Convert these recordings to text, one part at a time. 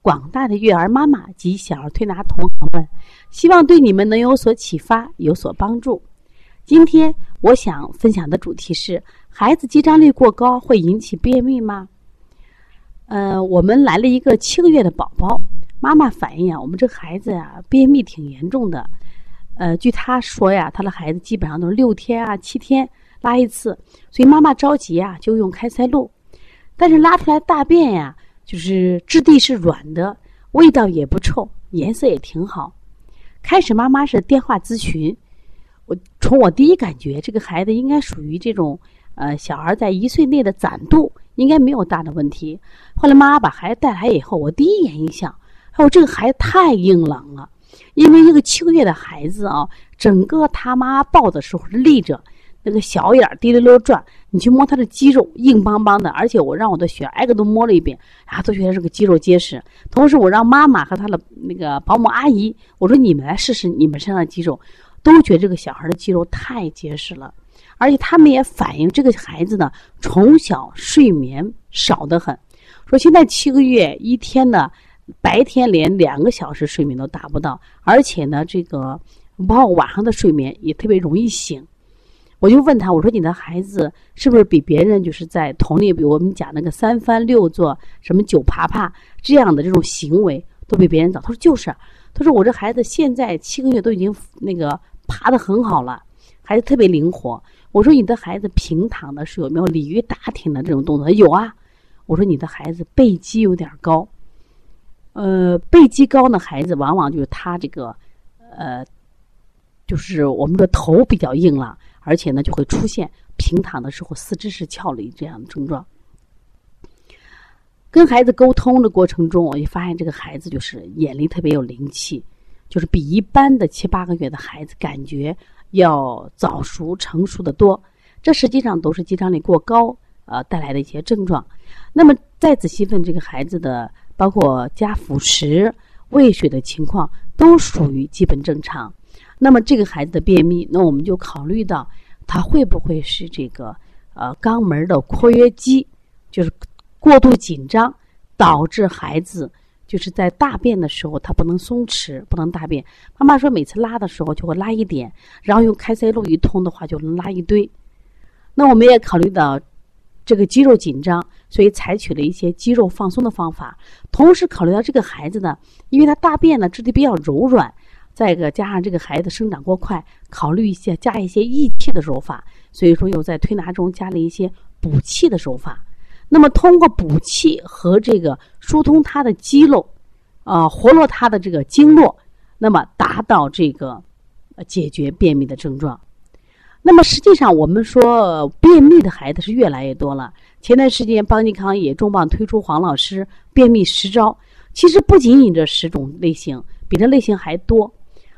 广大的育儿妈妈及小儿推拿同行们，希望对你们能有所启发，有所帮助。今天我想分享的主题是：孩子肌张力过高会引起便秘吗？呃，我们来了一个七个月的宝宝，妈妈反映啊，我们这孩子呀便秘挺严重的。呃，据他说呀，他的孩子基本上都是六天啊、七天拉一次，所以妈妈着急啊，就用开塞露，但是拉出来大便呀。就是质地是软的，味道也不臭，颜色也挺好。开始妈妈是电话咨询，我从我第一感觉，这个孩子应该属于这种呃小孩在一岁内的攒度应该没有大的问题。后来妈妈把孩子带来以后，我第一眼印象，哦这个孩子太硬朗了，因为一个七个月的孩子啊，整个他妈抱的时候是立着。那个小眼滴溜溜转，你去摸他的肌肉，硬邦邦的，而且我让我的血挨个都摸了一遍，啊，都觉得这个肌肉结实。同时，我让妈妈和他的那个保姆阿姨，我说你们来试试你们身上的肌肉，都觉得这个小孩的肌肉太结实了。而且他们也反映这个孩子呢，从小睡眠少得很，说现在七个月一天呢，白天连两个小时睡眠都达不到，而且呢，这个包括晚上的睡眠也特别容易醒。我就问他，我说你的孩子是不是比别人就是在同龄，比如我们讲那个三翻六坐、什么九爬爬这样的这种行为都比别人早？他说就是，他说我这孩子现在七个月都已经那个爬得很好了，孩子特别灵活。我说你的孩子平躺的时候有没有鲤鱼打挺的这种动作？有啊。我说你的孩子背肌有点高，呃，背肌高的孩子往往就是他这个，呃，就是我们的头比较硬了。而且呢，就会出现平躺的时候四肢是翘的这样的症状。跟孩子沟通的过程中，我就发现这个孩子就是眼里特别有灵气，就是比一般的七八个月的孩子感觉要早熟成熟的多。这实际上都是肌张力过高呃带来的一些症状。那么再仔细问这个孩子的，包括加辅食、喂水的情况，都属于基本正常。那么这个孩子的便秘，那我们就考虑到他会不会是这个呃肛门的括约肌就是过度紧张，导致孩子就是在大便的时候他不能松弛，不能大便。妈妈说每次拉的时候就会拉一点，然后用开塞露一通的话就能拉一堆。那我们也考虑到这个肌肉紧张，所以采取了一些肌肉放松的方法，同时考虑到这个孩子呢，因为他大便呢质地比较柔软。再一个，加上这个孩子生长过快，考虑一些加一些益气的手法，所以说又在推拿中加了一些补气的手法。那么通过补气和这个疏通他的肌肉，啊，活络他的这个经络，那么达到这个解决便秘的症状。那么实际上，我们说便秘的孩子是越来越多了。前段时间邦尼康也重磅推出黄老师便秘十招，其实不仅仅这十种类型，比这类型还多。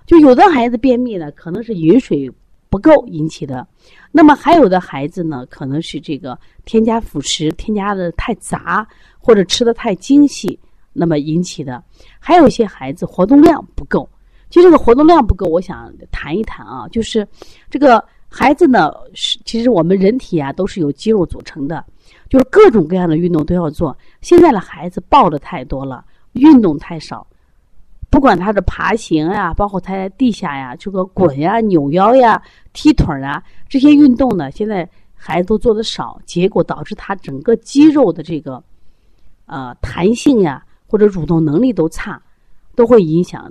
就有的孩子便秘呢，可能是饮水不够引起的；那么还有的孩子呢，可能是这个添加辅食添加的太杂，或者吃的太精细，那么引起的。还有一些孩子活动量不够。就这个活动量不够，我想谈一谈啊，就是这个孩子呢，是其实我们人体啊都是由肌肉组成的，就是各种各样的运动都要做。现在的孩子抱的太多了，运动太少。不管他的爬行呀，包括他在地下呀，这个滚呀、扭腰呀、踢腿啊，这些运动呢，现在孩子都做的少，结果导致他整个肌肉的这个呃弹性呀或者蠕动能力都差，都会影响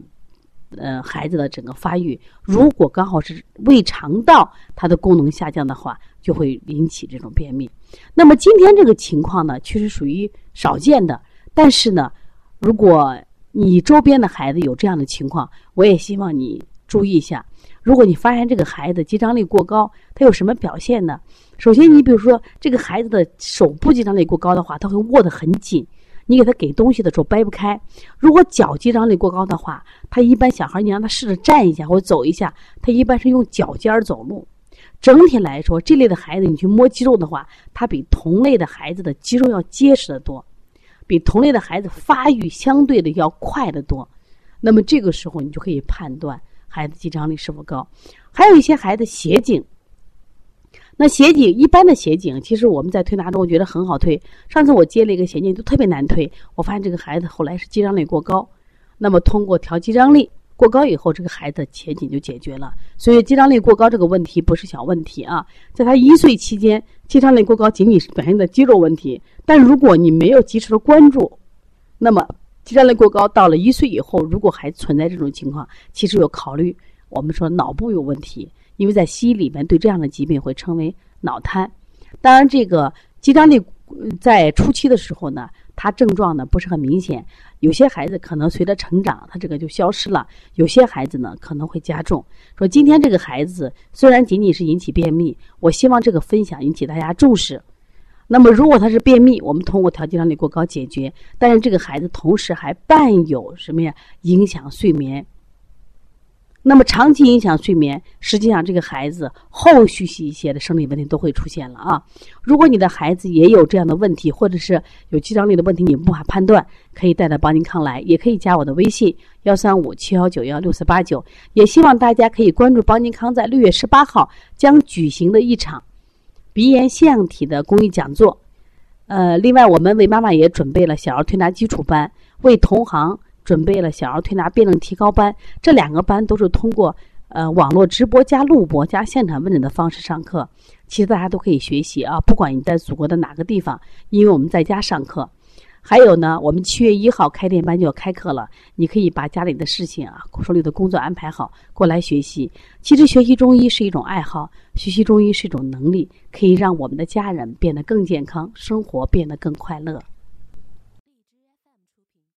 呃孩子的整个发育。如果刚好是胃肠道它的功能下降的话，就会引起这种便秘。那么今天这个情况呢，确实属于少见的，但是呢，如果你周边的孩子有这样的情况，我也希望你注意一下。如果你发现这个孩子肌张力过高，他有什么表现呢？首先，你比如说这个孩子的手部肌张力过高的话，他会握得很紧，你给他给东西的时候掰不开。如果脚肌张力过高的话，他一般小孩你让他试着站一下或者走一下，他一般是用脚尖儿走路。整体来说，这类的孩子你去摸肌肉的话，他比同类的孩子的肌肉要结实的多，比同类的孩子发育相对的要快得多。那么这个时候你就可以判断孩子肌张力是否高。还有一些孩子斜颈。那斜颈一般的斜颈，其实我们在推拿中我觉得很好推。上次我接了一个斜颈，就特别难推。我发现这个孩子后来是肌张力过高，那么通过调肌张力过高以后，这个孩子前景就解决了。所以肌张力过高这个问题不是小问题啊，在他一岁期间，肌张力过高仅仅是表现的肌肉问题。但如果你没有及时的关注，那么肌张力过高到了一岁以后，如果还存在这种情况，其实有考虑我们说脑部有问题。因为在西医里面对这样的疾病会称为脑瘫，当然这个肌张力在初期的时候呢，他症状呢不是很明显，有些孩子可能随着成长，他这个就消失了；有些孩子呢可能会加重。说今天这个孩子虽然仅仅是引起便秘，我希望这个分享引起大家重视。那么如果他是便秘，我们通过调节量力过高解决，但是这个孩子同时还伴有什么呀？影响睡眠。那么长期影响睡眠，实际上这个孩子后续一些的生理问题都会出现了啊。如果你的孩子也有这样的问题，或者是有肌张力的问题，你无法判断，可以带到邦尼康来，也可以加我的微信幺三五七幺九幺六四八九。也希望大家可以关注邦尼康在六月十八号将举行的一场鼻炎腺样体的公益讲座。呃，另外我们为妈妈也准备了小儿推拿基础班，为同行。准备了小儿推拿辩证提高班，这两个班都是通过呃网络直播加录播加现场问诊的方式上课。其实大家都可以学习啊，不管你在祖国的哪个地方，因为我们在家上课。还有呢，我们七月一号开店班就要开课了，你可以把家里的事情啊、手里的工作安排好，过来学习。其实学习中医是一种爱好，学习中医是一种能力，可以让我们的家人变得更健康，生活变得更快乐。